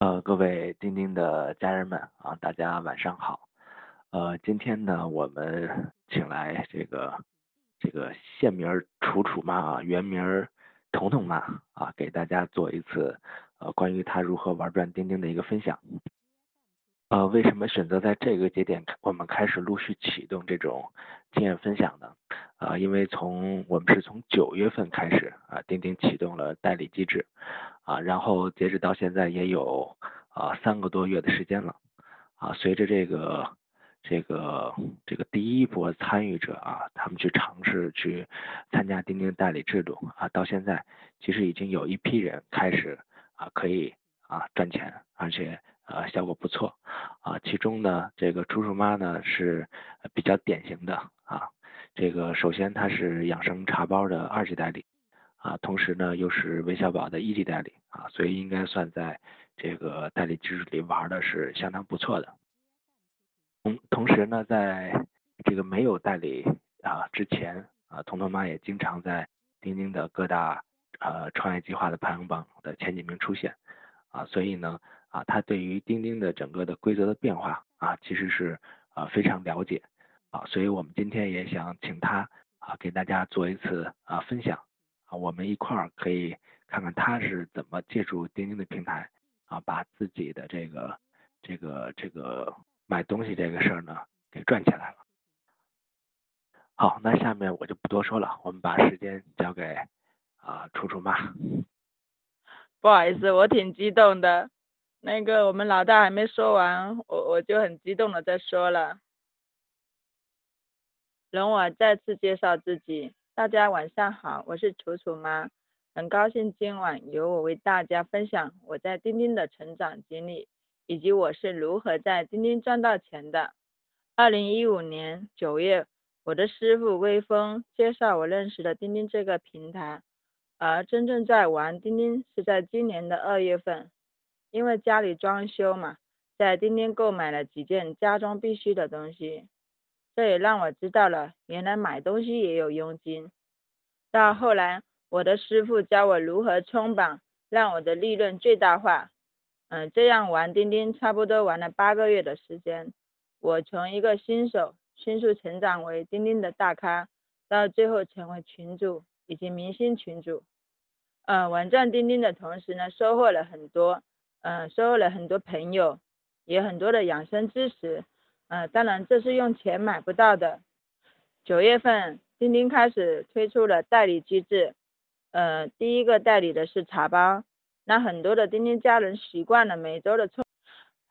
呃，各位钉钉的家人们啊，大家晚上好。呃，今天呢，我们请来这个这个现名楚楚妈啊，原名彤彤妈啊，给大家做一次呃关于她如何玩转钉钉的一个分享。呃，为什么选择在这个节点我们开始陆续启动这种经验分享呢？啊，因为从我们是从九月份开始啊，钉钉启动了代理机制。啊，然后截止到现在也有啊三个多月的时间了，啊，随着这个这个这个第一波参与者啊，他们去尝试去参加钉钉代理制度啊，到现在其实已经有一批人开始啊可以啊赚钱，而且呃效果不错啊，其中呢这个楚楚妈呢是比较典型的啊，这个首先她是养生茶包的二级代理。啊，同时呢又是微小宝的一级代理啊，所以应该算在这个代理机制里玩的是相当不错的。同同时呢，在这个没有代理啊之前啊，彤彤妈也经常在钉钉的各大呃创业计划的排行榜的前几名出现啊，所以呢啊，他对于钉钉的整个的规则的变化啊，其实是啊非常了解啊，所以我们今天也想请他啊给大家做一次啊分享。啊，我们一块儿可以看看他是怎么借助钉钉的平台啊，把自己的这个这个这个买东西这个事儿呢给赚起来了。好，那下面我就不多说了，我们把时间交给啊楚楚妈。不好意思，我挺激动的，那个我们老大还没说完，我我就很激动的在说了。容我再次介绍自己。大家晚上好，我是楚楚妈，很高兴今晚由我为大家分享我在钉钉的成长经历，以及我是如何在钉钉赚到钱的。二零一五年九月，我的师傅微风介绍我认识了钉钉这个平台，而真正在玩钉钉是在今年的二月份，因为家里装修嘛，在钉钉购买了几件家中必须的东西。这也让我知道了，原来买东西也有佣金。到后来，我的师傅教我如何冲榜，让我的利润最大化。嗯，这样玩钉钉差不多玩了八个月的时间，我从一个新手迅速成长为钉钉的大咖，到最后成为群主以及明星群主。嗯，玩转钉钉的同时呢，收获了很多，嗯，收获了很多朋友，也很多的养生知识。呃，当然这是用钱买不到的。九月份，钉钉开始推出了代理机制，呃，第一个代理的是茶包，那很多的钉钉家人习惯了每周的冲，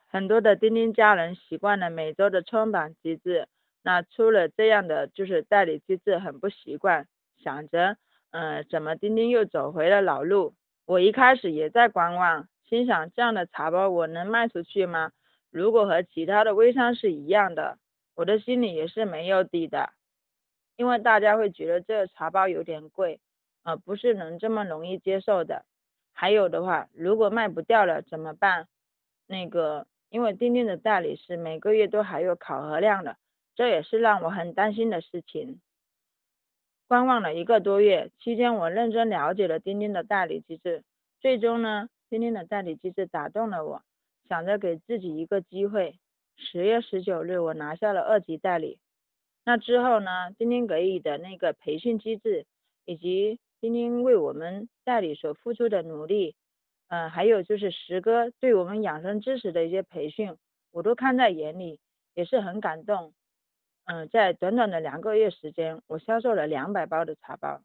很多的钉钉家人习惯了每周的冲榜机制，那出了这样的就是代理机制很不习惯，想着，嗯，怎么钉钉又走回了老路？我一开始也在观望，心想这样的茶包我能卖出去吗？如果和其他的微商是一样的，我的心里也是没有底的，因为大家会觉得这个茶包有点贵，呃，不是能这么容易接受的。还有的话，如果卖不掉了怎么办？那个，因为钉钉的代理是每个月都还有考核量的，这也是让我很担心的事情。观望了一个多月，期间我认真了解了钉钉的代理机制，最终呢，今天的代理机制打动了我。想着给自己一个机会，十月十九日我拿下了二级代理。那之后呢？钉钉给予的那个培训机制，以及钉钉为我们代理所付出的努力，嗯，还有就是石哥对我们养生知识的一些培训，我都看在眼里，也是很感动。嗯，在短短的两个月时间，我销售了两百包的茶包。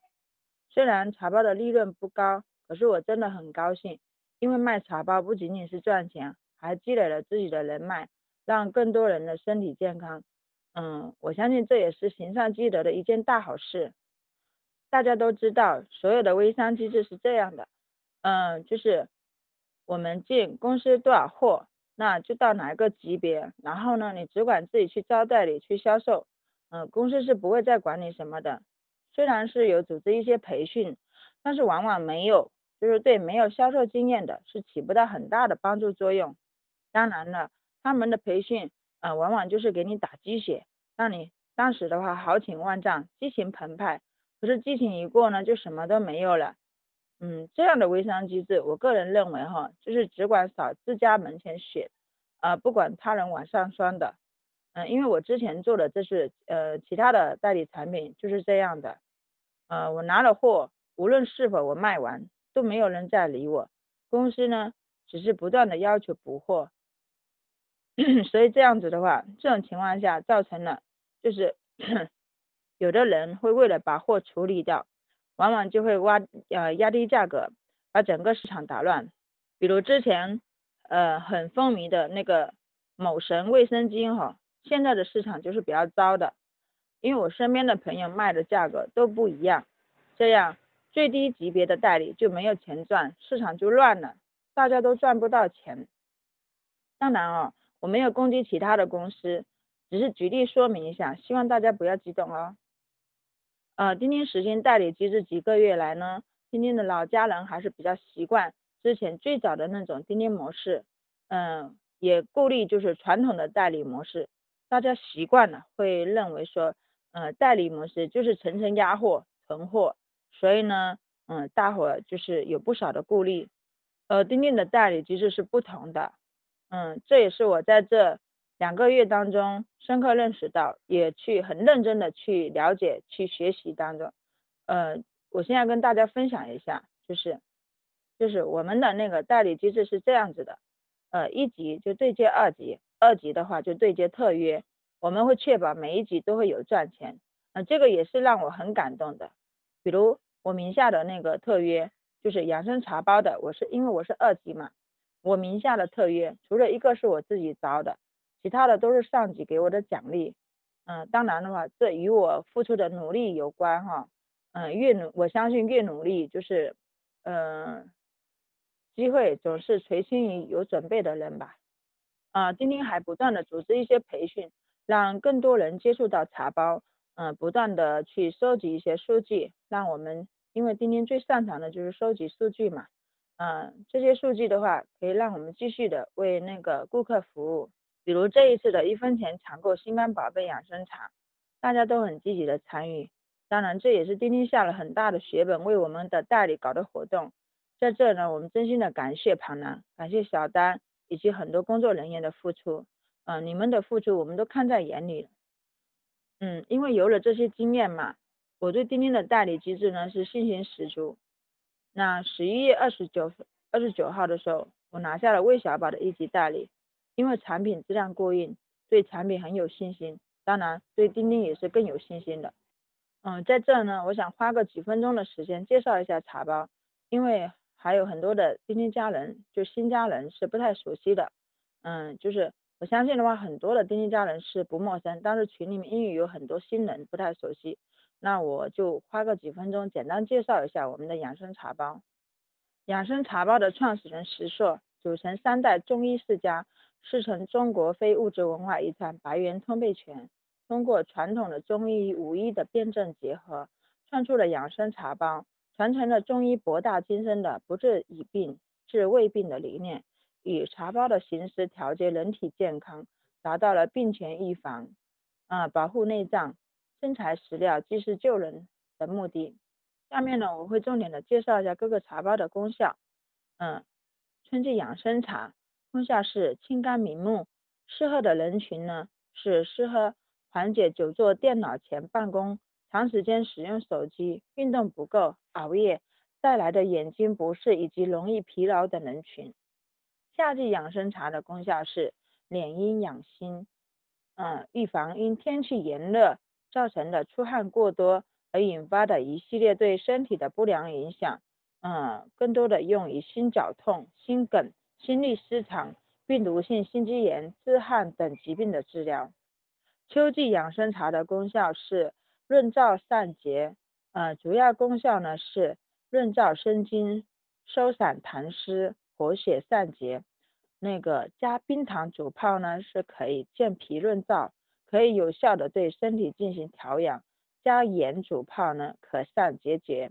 虽然茶包的利润不高，可是我真的很高兴，因为卖茶包不仅仅是赚钱。还积累了自己的人脉，让更多人的身体健康。嗯，我相信这也是行善积德的一件大好事。大家都知道，所有的微商机制是这样的，嗯，就是我们进公司多少货，那就到哪一个级别，然后呢，你只管自己去招代理去销售，嗯，公司是不会再管你什么的。虽然是有组织一些培训，但是往往没有，就是对没有销售经验的是起不到很大的帮助作用。当然了，他们的培训，呃，往往就是给你打鸡血，让你当时的话豪情万丈、激情澎湃。可是激情一过呢，就什么都没有了。嗯，这样的微商机制，我个人认为哈，就是只管扫自家门前雪，啊，不管他人往上霜的。嗯，因为我之前做的这是呃其他的代理产品就是这样的，呃，我拿了货，无论是否我卖完，都没有人再理我，公司呢只是不断的要求补货，所以这样子的话，这种情况下造成了就是 有的人会为了把货处理掉，往往就会挖呃压低价格，把整个市场打乱，比如之前呃很风靡的那个某神卫生巾哈。现在的市场就是比较糟的，因为我身边的朋友卖的价格都不一样，这样最低级别的代理就没有钱赚，市场就乱了，大家都赚不到钱。当然哦，我没有攻击其他的公司，只是举例说明一下，希望大家不要激动哦。呃，钉钉实行代理机制几个月来呢，钉钉的老家人还是比较习惯之前最早的那种钉钉模式，嗯，也顾虑就是传统的代理模式。大家习惯了，会认为说，呃，代理模式就是层层压货、囤货，所以呢，嗯，大伙就是有不少的顾虑。呃，钉钉的代理机制是不同的，嗯，这也是我在这两个月当中深刻认识到，也去很认真的去了解、去学习当中。呃，我现在跟大家分享一下，就是，就是我们的那个代理机制是这样子的，呃，一级就对接二级。二级的话就对接特约，我们会确保每一级都会有赚钱，呃，这个也是让我很感动的。比如我名下的那个特约就是养生茶包的，我是因为我是二级嘛，我名下的特约除了一个是我自己招的，其他的都是上级给我的奖励。嗯，当然的话，这与我付出的努力有关哈。嗯，越努我相信越努力就是嗯，机会总是垂青于有准备的人吧。啊，钉钉还不断的组织一些培训，让更多人接触到茶包，嗯，不断的去收集一些数据，让我们，因为钉钉最擅长的就是收集数据嘛，嗯，这些数据的话，可以让我们继续的为那个顾客服务，比如这一次的一分钱抢购心肝宝贝养生茶，大家都很积极的参与，当然这也是钉钉下了很大的血本为我们的代理搞的活动，在这呢，我们真心的感谢庞南，感谢小丹。以及很多工作人员的付出，嗯，你们的付出我们都看在眼里，嗯，因为有了这些经验嘛，我对钉钉的代理机制呢是信心十足。那十一月二十九二十九号的时候，我拿下了魏小宝的一级代理，因为产品质量过硬，对产品很有信心，当然对钉钉也是更有信心的。嗯，在这呢，我想花个几分钟的时间介绍一下茶包，因为。还有很多的钉钉家人，就新家人是不太熟悉的，嗯，就是我相信的话，很多的钉钉家人是不陌生，但是群里面因为有很多新人不太熟悉，那我就花个几分钟简单介绍一下我们的养生茶包。养生茶包的创始人石硕，组成三代中医世家，师承中国非物质文化遗产白猿通背拳，通过传统的中医与武医的辩证结合，创出了养生茶包。传承了中医博大精深的不治已病治未病的理念，以茶包的形式调节人体健康，达到了病前预防、啊保护内脏、生财食料、济世救人的目的。下面呢，我会重点的介绍一下各个茶包的功效。嗯，春季养生茶功效是清肝明目，适合的人群呢是适合缓解久坐电脑前办公。长时间使用手机、运动不够、熬夜带来的眼睛不适以及容易疲劳等人群。夏季养生茶的功效是敛阴养心，嗯，预防因天气炎热造成的出汗过多而引发的一系列对身体的不良影响，嗯，更多的用于心绞痛、心梗、心律失常、病毒性心肌炎、自汗等疾病的治疗。秋季养生茶的功效是。润燥散结，呃，主要功效呢是润燥生津、收散痰湿、活血散结。那个加冰糖煮泡呢是可以健脾润燥，可以有效的对身体进行调养。加盐煮泡呢可散结节，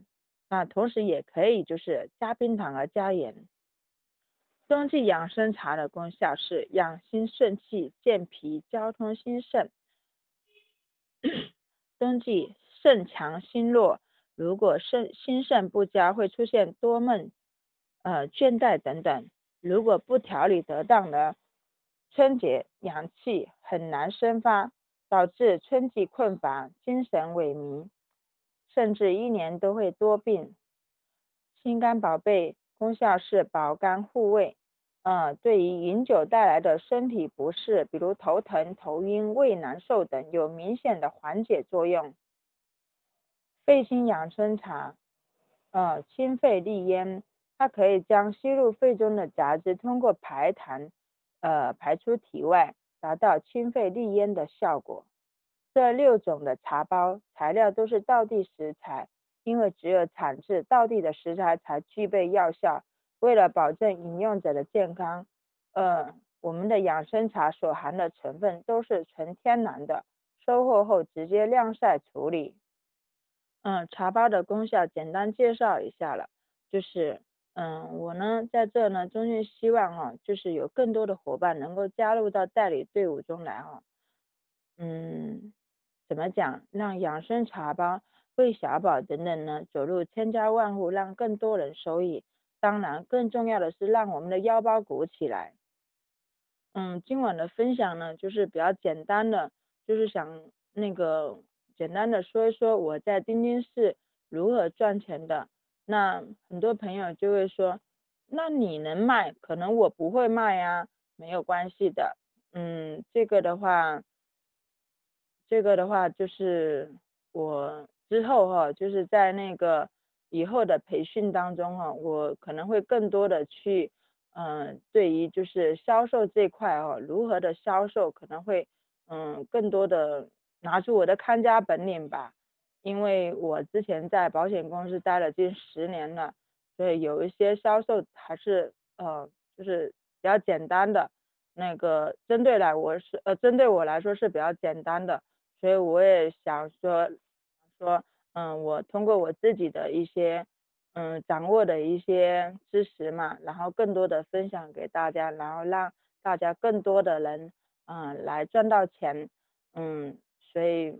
那同时也可以就是加冰糖和加盐。冬季养生茶的功效是养心顺气、健脾、交通心肾。冬季肾强心弱，如果肾心肾不佳，会出现多梦、呃倦怠等等。如果不调理得当呢，春节阳气很难生发，导致春季困乏、精神萎靡，甚至一年都会多病。心肝宝贝功效是保肝护胃，呃，对于饮酒带来的身体不适，比如头疼、头晕、胃难受等，有明显的缓解作用。肺心养生茶，呃，清肺利咽，它可以将吸入肺中的杂质通过排痰。呃，排出体外，达到清肺利咽的效果。这六种的茶包材料都是道地食材，因为只有产自道地的食材才具备药效。为了保证饮用者的健康，呃，我们的养生茶所含的成分都是纯天然的，收获后直接晾晒处理。嗯，茶包的功效简单介绍一下了，就是。嗯，我呢在这呢，衷心希望哈，就是有更多的伙伴能够加入到代理队伍中来哈。嗯，怎么讲？让养生茶包、魏小宝等等呢走入千家万户，让更多人受益。当然，更重要的是让我们的腰包鼓起来。嗯，今晚的分享呢，就是比较简单的，就是想那个简单的说一说我在钉钉是如何赚钱的。那很多朋友就会说，那你能卖，可能我不会卖呀，没有关系的。嗯，这个的话，这个的话就是我之后哈，就是在那个以后的培训当中哈，我可能会更多的去，嗯，对于就是销售这块哦，如何的销售，可能会嗯更多的拿出我的看家本领吧。因为我之前在保险公司待了近十年了，所以有一些销售还是呃就是比较简单的，那个针对来我是呃针对我来说是比较简单的，所以我也想说说嗯我通过我自己的一些嗯掌握的一些知识嘛，然后更多的分享给大家，然后让大家更多的人嗯来赚到钱，嗯所以。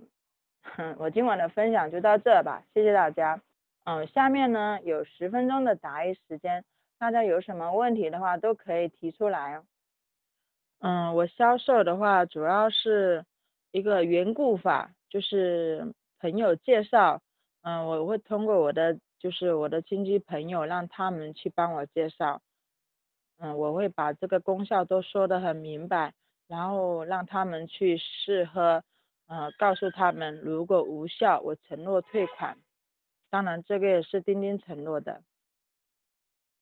我今晚的分享就到这吧，谢谢大家。嗯，下面呢有十分钟的答疑时间，大家有什么问题的话都可以提出来。嗯，我销售的话主要是一个缘故法，就是朋友介绍。嗯，我会通过我的就是我的亲戚朋友让他们去帮我介绍。嗯，我会把这个功效都说得很明白，然后让他们去试喝。呃，告诉他们如果无效，我承诺退款。当然，这个也是钉钉承诺的。